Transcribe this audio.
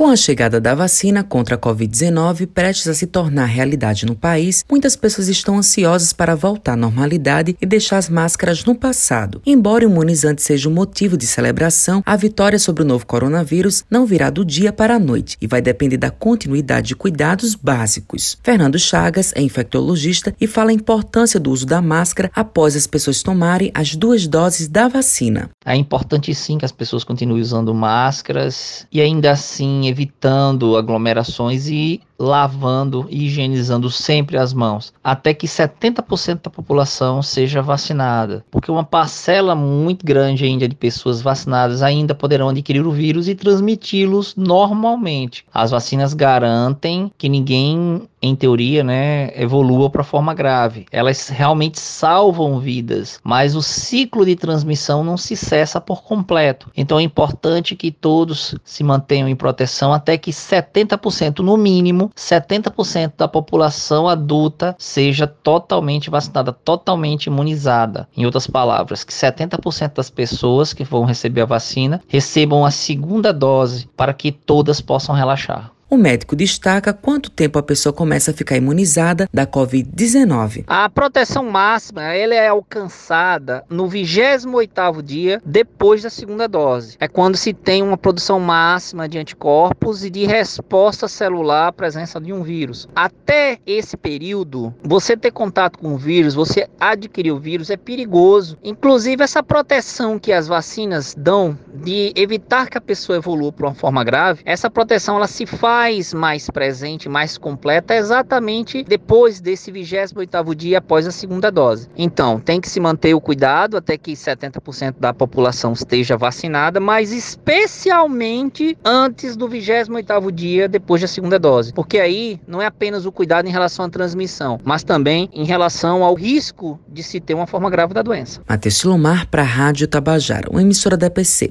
Com a chegada da vacina contra a Covid-19 prestes a se tornar realidade no país, muitas pessoas estão ansiosas para voltar à normalidade e deixar as máscaras no passado. Embora o imunizante seja um motivo de celebração, a vitória sobre o novo coronavírus não virá do dia para a noite e vai depender da continuidade de cuidados básicos. Fernando Chagas é infectologista e fala a importância do uso da máscara após as pessoas tomarem as duas doses da vacina. É importante sim que as pessoas continuem usando máscaras e ainda assim evitando aglomerações e lavando e higienizando sempre as mãos, até que 70% da população seja vacinada, porque uma parcela muito grande ainda de pessoas vacinadas ainda poderão adquirir o vírus e transmiti-los normalmente. As vacinas garantem que ninguém em teoria, né, evolua para forma grave. Elas realmente salvam vidas, mas o ciclo de transmissão não se cessa por completo. Então é importante que todos se mantenham em proteção até que 70% no mínimo 70% da população adulta seja totalmente vacinada, totalmente imunizada. Em outras palavras, que 70% das pessoas que vão receber a vacina recebam a segunda dose para que todas possam relaxar. O médico destaca quanto tempo a pessoa começa a ficar imunizada da Covid-19. A proteção máxima ela é alcançada no 28º dia depois da segunda dose. É quando se tem uma produção máxima de anticorpos e de resposta celular à presença de um vírus. Até esse período, você ter contato com o vírus, você adquirir o vírus é perigoso. Inclusive essa proteção que as vacinas dão de evitar que a pessoa evolua para uma forma grave, essa proteção ela se faz mais, presente, mais completa, exatamente depois desse 28º dia após a segunda dose. Então, tem que se manter o cuidado até que 70% da população esteja vacinada, mas especialmente antes do 28º dia depois da segunda dose. Porque aí não é apenas o cuidado em relação à transmissão, mas também em relação ao risco de se ter uma forma grave da doença. Matheus Silomar para a Rádio Tabajara, uma emissora da EPC,